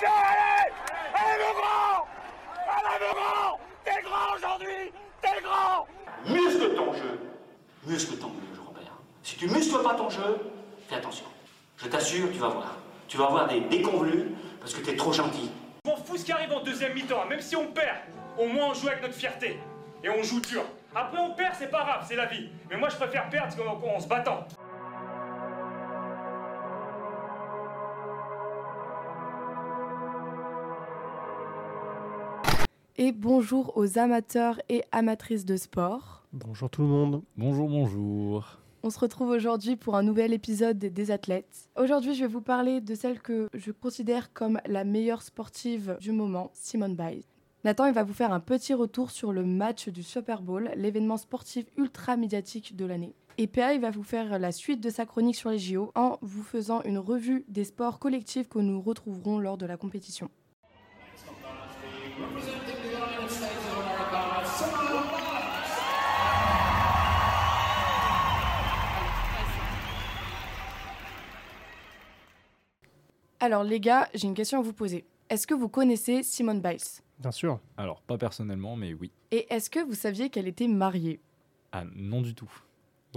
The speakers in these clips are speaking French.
Allez Allez, mon grand Allez, mon grand T'es grand aujourd'hui T'es grand Muscle ton jeu. Muscle ton jeu, Robert. Si tu muscles pas ton jeu, fais attention. Je t'assure, tu vas voir. Tu vas avoir des déconvenus parce que t'es trop gentil. Je m'en fous ce qui arrive en deuxième mi-temps, même si on perd. Au moins on joue avec notre fierté. Et on joue dur. Après on perd, c'est pas grave, c'est la vie. Mais moi je préfère perdre qu'en en se battant. Et bonjour aux amateurs et amatrices de sport. Bonjour tout le monde. Bonjour, bonjour. On se retrouve aujourd'hui pour un nouvel épisode des athlètes. Aujourd'hui, je vais vous parler de celle que je considère comme la meilleure sportive du moment, Simone Biles. Nathan, il va vous faire un petit retour sur le match du Super Bowl, l'événement sportif ultra médiatique de l'année. Et PA, il va vous faire la suite de sa chronique sur les JO en vous faisant une revue des sports collectifs que nous retrouverons lors de la compétition. Alors les gars, j'ai une question à vous poser. Est-ce que vous connaissez Simone Biles? Bien sûr. Alors, pas personnellement, mais oui. Et est-ce que vous saviez qu'elle était mariée? Ah, non du tout.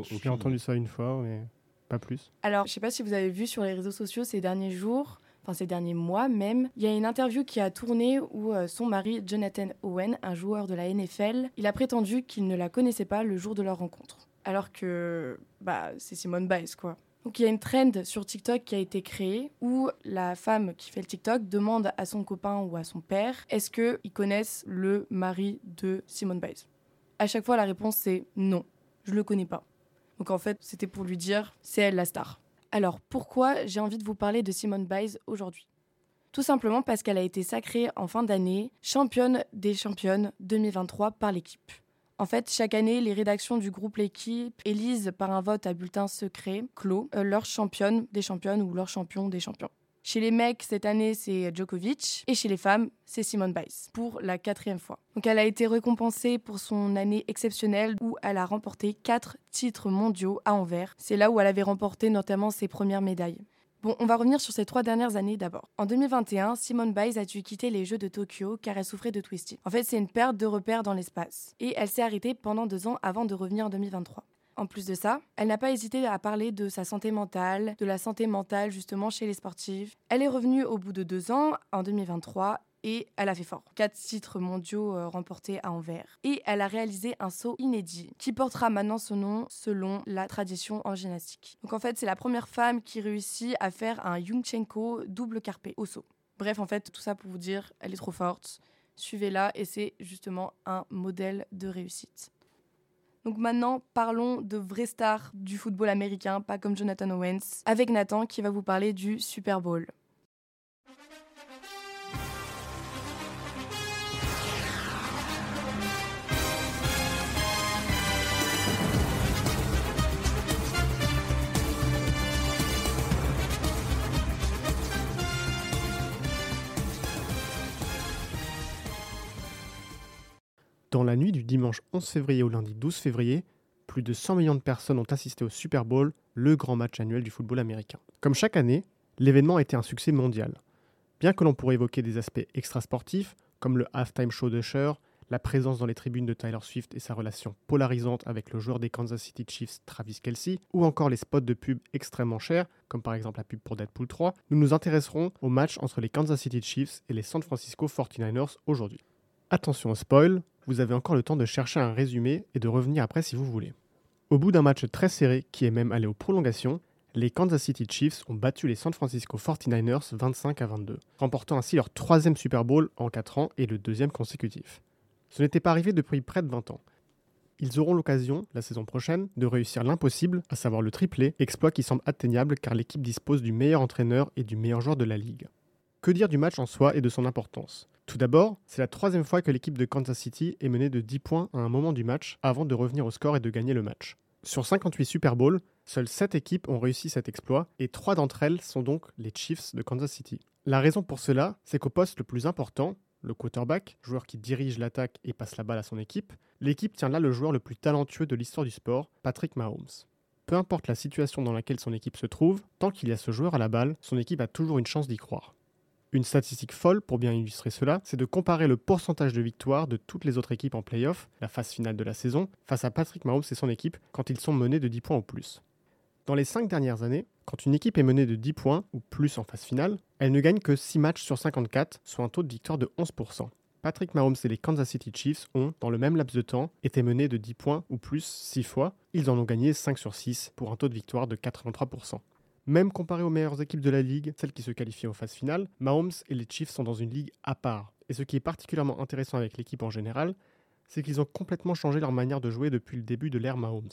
J'ai entendu ça une fois, mais pas plus. Alors, je sais pas si vous avez vu sur les réseaux sociaux ces derniers jours, enfin ces derniers mois même, il y a une interview qui a tourné où euh, son mari, Jonathan Owen, un joueur de la NFL, il a prétendu qu'il ne la connaissait pas le jour de leur rencontre. Alors que, bah, c'est Simone Biles, quoi. Donc il y a une trend sur TikTok qui a été créée où la femme qui fait le TikTok demande à son copain ou à son père est-ce qu'ils connaissent le mari de Simone Biles? À chaque fois la réponse c'est non, je le connais pas. Donc en fait c'était pour lui dire c'est elle la star. Alors pourquoi j'ai envie de vous parler de Simone Biles aujourd'hui? Tout simplement parce qu'elle a été sacrée en fin d'année championne des championnes 2023 par l'équipe. En fait, chaque année, les rédactions du groupe L'équipe élisent par un vote à bulletin secret, clos, euh, leur championne des championnes ou leur champion des champions. Chez les mecs, cette année, c'est Djokovic. Et chez les femmes, c'est Simone Biles, pour la quatrième fois. Donc elle a été récompensée pour son année exceptionnelle où elle a remporté quatre titres mondiaux à Anvers. C'est là où elle avait remporté notamment ses premières médailles. Bon, on va revenir sur ces trois dernières années d'abord. En 2021, Simone Biles a dû quitter les Jeux de Tokyo car elle souffrait de twisting. En fait, c'est une perte de repères dans l'espace. Et elle s'est arrêtée pendant deux ans avant de revenir en 2023. En plus de ça, elle n'a pas hésité à parler de sa santé mentale, de la santé mentale justement chez les sportifs. Elle est revenue au bout de deux ans, en 2023, et elle a fait fort. Quatre titres mondiaux euh, remportés à Anvers. Et elle a réalisé un saut inédit qui portera maintenant son nom selon la tradition en gymnastique. Donc en fait, c'est la première femme qui réussit à faire un Yungchenko double carpé au saut. Bref, en fait, tout ça pour vous dire, elle est trop forte. Suivez-la et c'est justement un modèle de réussite. Donc maintenant, parlons de vraies stars du football américain, pas comme Jonathan Owens, avec Nathan qui va vous parler du Super Bowl. Dans la nuit du dimanche 11 février au lundi 12 février, plus de 100 millions de personnes ont assisté au Super Bowl, le grand match annuel du football américain. Comme chaque année, l'événement a été un succès mondial. Bien que l'on pourrait évoquer des aspects extrasportifs, comme le halftime show d'Usher, la présence dans les tribunes de Tyler Swift et sa relation polarisante avec le joueur des Kansas City Chiefs Travis Kelsey, ou encore les spots de pub extrêmement chers, comme par exemple la pub pour Deadpool 3, nous nous intéresserons au match entre les Kansas City Chiefs et les San Francisco 49ers aujourd'hui. Attention au spoil, vous avez encore le temps de chercher un résumé et de revenir après si vous voulez. Au bout d'un match très serré qui est même allé aux prolongations, les Kansas City Chiefs ont battu les San Francisco 49ers 25 à 22, remportant ainsi leur troisième Super Bowl en 4 ans et le deuxième consécutif. Ce n'était pas arrivé depuis près de 20 ans. Ils auront l'occasion, la saison prochaine, de réussir l'impossible, à savoir le triplé, exploit qui semble atteignable car l'équipe dispose du meilleur entraîneur et du meilleur joueur de la ligue. Que dire du match en soi et de son importance? Tout d'abord, c'est la troisième fois que l'équipe de Kansas City est menée de 10 points à un moment du match avant de revenir au score et de gagner le match. Sur 58 Super Bowl, seules 7 équipes ont réussi cet exploit et 3 d'entre elles sont donc les Chiefs de Kansas City. La raison pour cela, c'est qu'au poste le plus important, le quarterback, joueur qui dirige l'attaque et passe la balle à son équipe, l'équipe tient là le joueur le plus talentueux de l'histoire du sport, Patrick Mahomes. Peu importe la situation dans laquelle son équipe se trouve, tant qu'il y a ce joueur à la balle, son équipe a toujours une chance d'y croire. Une statistique folle pour bien illustrer cela, c'est de comparer le pourcentage de victoires de toutes les autres équipes en playoff, la phase finale de la saison, face à Patrick Mahomes et son équipe quand ils sont menés de 10 points ou plus. Dans les 5 dernières années, quand une équipe est menée de 10 points ou plus en phase finale, elle ne gagne que 6 matchs sur 54, soit un taux de victoire de 11%. Patrick Mahomes et les Kansas City Chiefs ont, dans le même laps de temps, été menés de 10 points ou plus 6 fois. Ils en ont gagné 5 sur 6 pour un taux de victoire de 83%. Même comparé aux meilleures équipes de la ligue, celles qui se qualifient aux phases finales, Mahomes et les Chiefs sont dans une ligue à part. Et ce qui est particulièrement intéressant avec l'équipe en général, c'est qu'ils ont complètement changé leur manière de jouer depuis le début de l'ère Mahomes.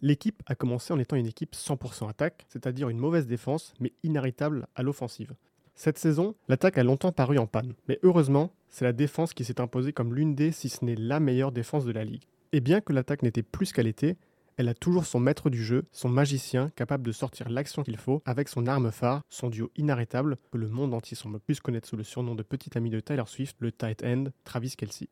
L'équipe a commencé en étant une équipe 100% attaque, c'est-à-dire une mauvaise défense, mais inarrêtable à l'offensive. Cette saison, l'attaque a longtemps paru en panne, mais heureusement, c'est la défense qui s'est imposée comme l'une des, si ce n'est la meilleure défense de la ligue. Et bien que l'attaque n'était plus qu'elle était, elle a toujours son maître du jeu, son magicien capable de sortir l'action qu'il faut avec son arme phare, son duo inarrêtable que le monde entier semble plus connaître sous le surnom de petit ami de Tyler Swift, le tight end Travis Kelsey.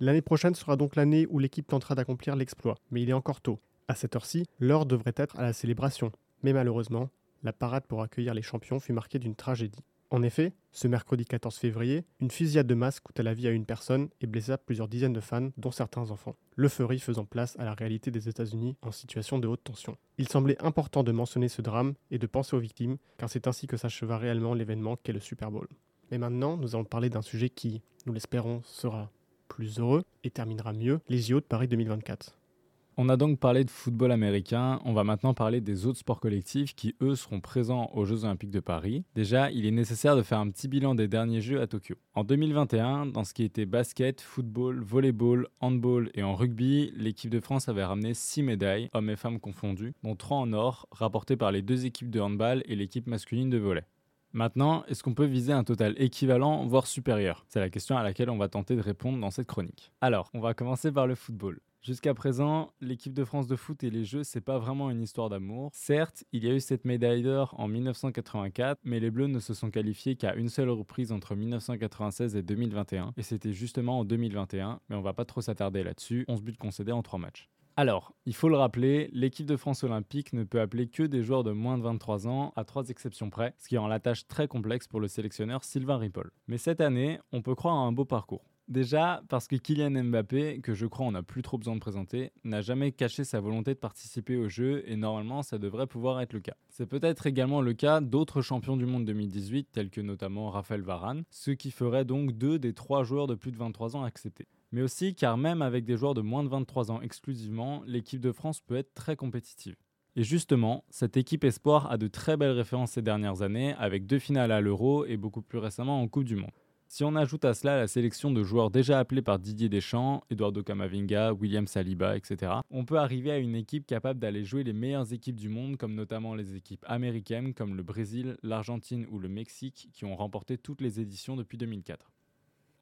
L'année prochaine sera donc l'année où l'équipe tentera d'accomplir l'exploit, mais il est encore tôt. À cette heure-ci, l'heure devrait être à la célébration. Mais malheureusement, la parade pour accueillir les champions fut marquée d'une tragédie. En effet, ce mercredi 14 février, une fusillade de masse coûta la vie à une personne et blessa plusieurs dizaines de fans, dont certains enfants. L'euphorie faisant place à la réalité des États-Unis en situation de haute tension. Il semblait important de mentionner ce drame et de penser aux victimes, car c'est ainsi que s'acheva réellement l'événement qu'est le Super Bowl. Mais maintenant, nous allons parler d'un sujet qui, nous l'espérons, sera plus heureux et terminera mieux, les JO de Paris 2024. On a donc parlé de football américain, on va maintenant parler des autres sports collectifs qui, eux, seront présents aux Jeux Olympiques de Paris. Déjà, il est nécessaire de faire un petit bilan des derniers Jeux à Tokyo. En 2021, dans ce qui était basket, football, volleyball, handball et en rugby, l'équipe de France avait ramené 6 médailles, hommes et femmes confondus, dont 3 en or, rapportées par les deux équipes de handball et l'équipe masculine de volley. Maintenant, est-ce qu'on peut viser un total équivalent, voire supérieur? C'est la question à laquelle on va tenter de répondre dans cette chronique. Alors, on va commencer par le football. Jusqu'à présent, l'équipe de France de foot et les Jeux, c'est pas vraiment une histoire d'amour. Certes, il y a eu cette médaille d'or en 1984, mais les Bleus ne se sont qualifiés qu'à une seule reprise entre 1996 et 2021, et c'était justement en 2021, mais on va pas trop s'attarder là-dessus, 11 buts concédés en 3 matchs. Alors, il faut le rappeler, l'équipe de France olympique ne peut appeler que des joueurs de moins de 23 ans, à trois exceptions près, ce qui rend la tâche très complexe pour le sélectionneur Sylvain Ripoll. Mais cette année, on peut croire à un beau parcours. Déjà, parce que Kylian Mbappé, que je crois on n'a plus trop besoin de présenter, n'a jamais caché sa volonté de participer au jeu et normalement ça devrait pouvoir être le cas. C'est peut-être également le cas d'autres champions du monde 2018, tels que notamment Raphaël Varane, ce qui ferait donc deux des trois joueurs de plus de 23 ans acceptés. Mais aussi car même avec des joueurs de moins de 23 ans exclusivement, l'équipe de France peut être très compétitive. Et justement, cette équipe Espoir a de très belles références ces dernières années, avec deux finales à l'Euro et beaucoup plus récemment en Coupe du Monde. Si on ajoute à cela la sélection de joueurs déjà appelés par Didier Deschamps, Eduardo Camavinga, William Saliba, etc., on peut arriver à une équipe capable d'aller jouer les meilleures équipes du monde, comme notamment les équipes américaines comme le Brésil, l'Argentine ou le Mexique, qui ont remporté toutes les éditions depuis 2004.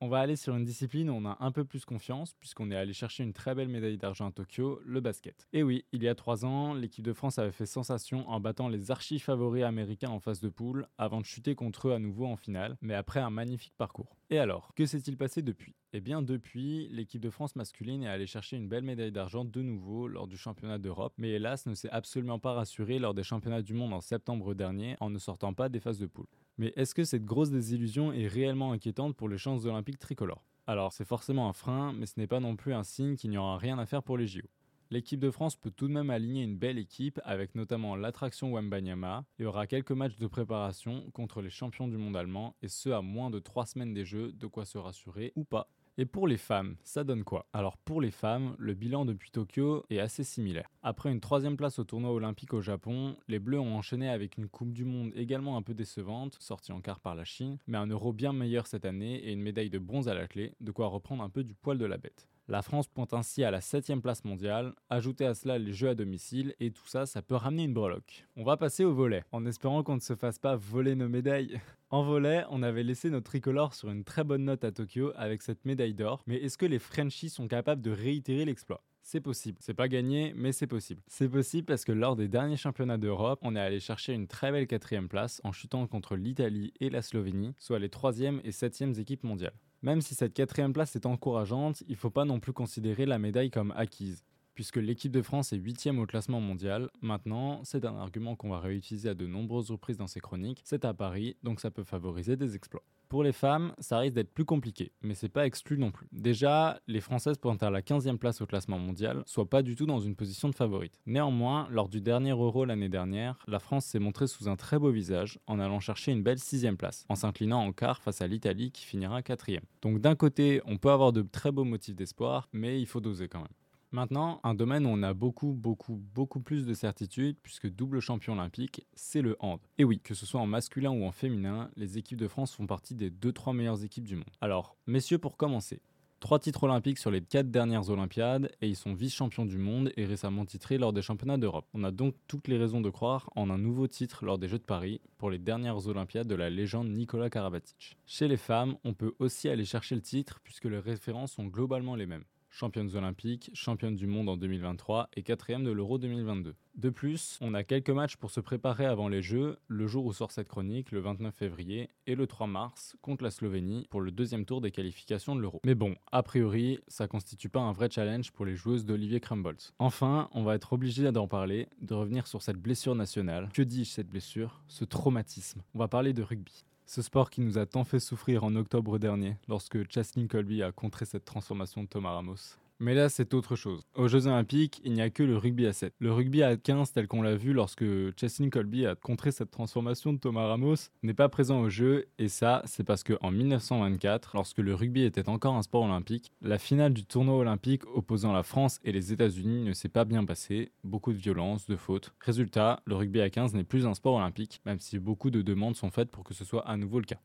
On va aller sur une discipline où on a un peu plus confiance, puisqu'on est allé chercher une très belle médaille d'argent à Tokyo, le basket. Et oui, il y a trois ans, l'équipe de France avait fait sensation en battant les archi favoris américains en phase de poule, avant de chuter contre eux à nouveau en finale, mais après un magnifique parcours. Et alors, que s'est-il passé depuis? Eh bien depuis, l'équipe de France masculine est allée chercher une belle médaille d'argent de nouveau lors du championnat d'Europe, mais hélas ne s'est absolument pas rassurée lors des championnats du monde en septembre dernier en ne sortant pas des phases de poule. Mais est-ce que cette grosse désillusion est réellement inquiétante pour les chances olympiques tricolores? Alors c'est forcément un frein, mais ce n'est pas non plus un signe qu'il n'y aura rien à faire pour les JO. L'équipe de France peut tout de même aligner une belle équipe avec notamment l'attraction Wembanyama et aura quelques matchs de préparation contre les champions du monde allemand et ce à moins de 3 semaines des Jeux, de quoi se rassurer ou pas. Et pour les femmes, ça donne quoi? Alors pour les femmes, le bilan depuis Tokyo est assez similaire. Après une troisième place au tournoi olympique au Japon, les Bleus ont enchaîné avec une Coupe du Monde également un peu décevante, sortie en quart par la Chine, mais un euro bien meilleur cette année et une médaille de bronze à la clé, de quoi reprendre un peu du poil de la bête. La France pointe ainsi à la 7ème place mondiale, ajoutez à cela les jeux à domicile, et tout ça, ça peut ramener une breloque. On va passer au volet, en espérant qu'on ne se fasse pas voler nos médailles. En volet, on avait laissé notre tricolore sur une très bonne note à Tokyo avec cette médaille d'or, mais est-ce que les Frenchies sont capables de réitérer l'exploit? C'est possible. C'est pas gagné, mais c'est possible. C'est possible parce que lors des derniers championnats d'Europe, on est allé chercher une très belle quatrième place en chutant contre l'Italie et la Slovénie, soit les troisième et septièmes équipes mondiales. Même si cette quatrième place est encourageante, il faut pas non plus considérer la médaille comme acquise. Puisque l'équipe de France est 8 au classement mondial. Maintenant, c'est un argument qu'on va réutiliser à de nombreuses reprises dans ces chroniques. C'est à Paris, donc ça peut favoriser des exploits. Pour les femmes, ça risque d'être plus compliqué, mais c'est pas exclu non plus. Déjà, les Françaises pointent à la 15e place au classement mondial, soit pas du tout dans une position de favorite. Néanmoins, lors du dernier Euro l'année dernière, la France s'est montrée sous un très beau visage en allant chercher une belle 6 place, en s'inclinant en quart face à l'Italie qui finira 4 Donc d'un côté, on peut avoir de très beaux motifs d'espoir, mais il faut doser quand même. Maintenant, un domaine où on a beaucoup, beaucoup, beaucoup plus de certitude, puisque double champion olympique, c'est le hand. Et oui, que ce soit en masculin ou en féminin, les équipes de France font partie des 2-3 meilleures équipes du monde. Alors, messieurs, pour commencer, Trois titres olympiques sur les quatre dernières Olympiades et ils sont vice-champions du monde et récemment titrés lors des championnats d'Europe. On a donc toutes les raisons de croire en un nouveau titre lors des Jeux de Paris pour les dernières Olympiades de la légende Nicolas Karabatic. Chez les femmes, on peut aussi aller chercher le titre puisque les références sont globalement les mêmes championnes olympiques, championne du monde en 2023 et quatrième de l'Euro 2022. De plus, on a quelques matchs pour se préparer avant les Jeux, le jour où sort cette chronique, le 29 février, et le 3 mars, contre la Slovénie, pour le deuxième tour des qualifications de l'Euro. Mais bon, a priori, ça constitue pas un vrai challenge pour les joueuses d'Olivier Crumbolz. Enfin, on va être obligé d'en parler, de revenir sur cette blessure nationale. Que dis-je cette blessure? Ce traumatisme. On va parler de rugby. Ce sport qui nous a tant fait souffrir en octobre dernier, lorsque Chaslin Colby a contré cette transformation de Thomas Ramos. Mais là, c'est autre chose. Aux Jeux Olympiques, il n'y a que le rugby à 7. Le rugby à 15, tel qu'on l'a vu lorsque Cheslin Colby a contré cette transformation de Thomas Ramos, n'est pas présent aux Jeux, et ça, c'est parce qu'en 1924, lorsque le rugby était encore un sport olympique, la finale du tournoi olympique opposant la France et les États-Unis ne s'est pas bien passée, beaucoup de violence, de fautes. Résultat, le rugby à 15 n'est plus un sport olympique, même si beaucoup de demandes sont faites pour que ce soit à nouveau le cas.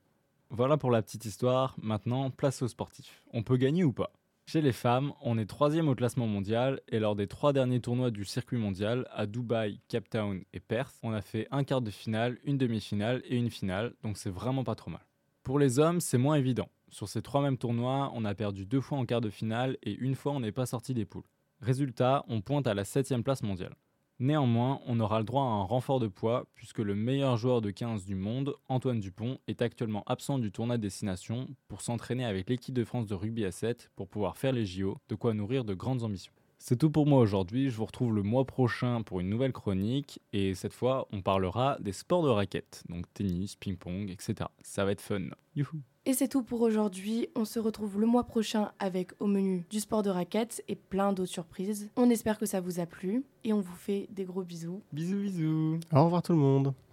Voilà pour la petite histoire, maintenant place aux sportifs. On peut gagner ou pas? Chez les femmes, on est troisième au classement mondial et lors des trois derniers tournois du circuit mondial, à Dubaï, Cape Town et Perth, on a fait un quart de finale, une demi-finale et une finale, donc c'est vraiment pas trop mal. Pour les hommes, c'est moins évident. Sur ces trois mêmes tournois, on a perdu deux fois en quart de finale et une fois on n'est pas sorti des poules. Résultat, on pointe à la septième place mondiale. Néanmoins, on aura le droit à un renfort de poids puisque le meilleur joueur de 15 du monde, Antoine Dupont, est actuellement absent du tournoi Destination pour s'entraîner avec l'équipe de France de rugby à 7 pour pouvoir faire les JO, de quoi nourrir de grandes ambitions. C'est tout pour moi aujourd'hui, je vous retrouve le mois prochain pour une nouvelle chronique et cette fois on parlera des sports de raquettes, donc tennis, ping-pong, etc. Ça va être fun. Youhou et c'est tout pour aujourd'hui. On se retrouve le mois prochain avec au menu du sport de raquettes et plein d'autres surprises. On espère que ça vous a plu et on vous fait des gros bisous. Bisous bisous. Au revoir tout le monde.